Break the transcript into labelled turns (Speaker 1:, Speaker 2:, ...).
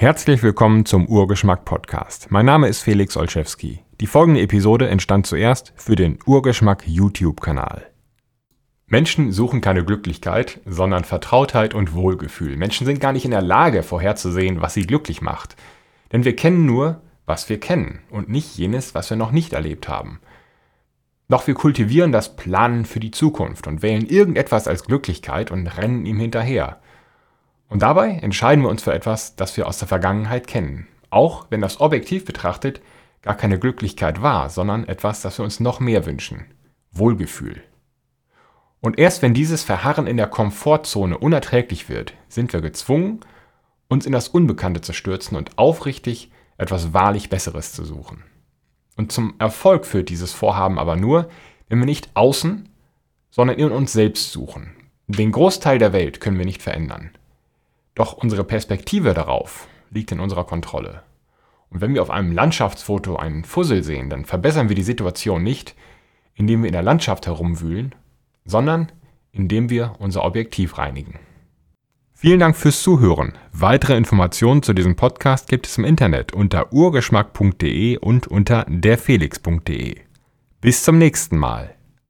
Speaker 1: Herzlich willkommen zum Urgeschmack Podcast. Mein Name ist Felix Olszewski. Die folgende Episode entstand zuerst für den Urgeschmack YouTube-Kanal. Menschen suchen keine Glücklichkeit, sondern Vertrautheit und Wohlgefühl. Menschen sind gar nicht in der Lage, vorherzusehen, was sie glücklich macht. Denn wir kennen nur, was wir kennen und nicht jenes, was wir noch nicht erlebt haben. Doch wir kultivieren das Planen für die Zukunft und wählen irgendetwas als Glücklichkeit und rennen ihm hinterher. Und dabei entscheiden wir uns für etwas, das wir aus der Vergangenheit kennen, auch wenn das objektiv betrachtet gar keine Glücklichkeit war, sondern etwas, das wir uns noch mehr wünschen. Wohlgefühl. Und erst wenn dieses Verharren in der Komfortzone unerträglich wird, sind wir gezwungen, uns in das Unbekannte zu stürzen und aufrichtig etwas wahrlich Besseres zu suchen. Und zum Erfolg führt dieses Vorhaben aber nur, wenn wir nicht außen, sondern in uns selbst suchen. Den Großteil der Welt können wir nicht verändern. Doch unsere Perspektive darauf liegt in unserer Kontrolle. Und wenn wir auf einem Landschaftsfoto einen Fussel sehen, dann verbessern wir die Situation nicht, indem wir in der Landschaft herumwühlen, sondern indem wir unser Objektiv reinigen. Vielen Dank fürs Zuhören. Weitere Informationen zu diesem Podcast gibt es im Internet unter urgeschmack.de und unter derfelix.de. Bis zum nächsten Mal.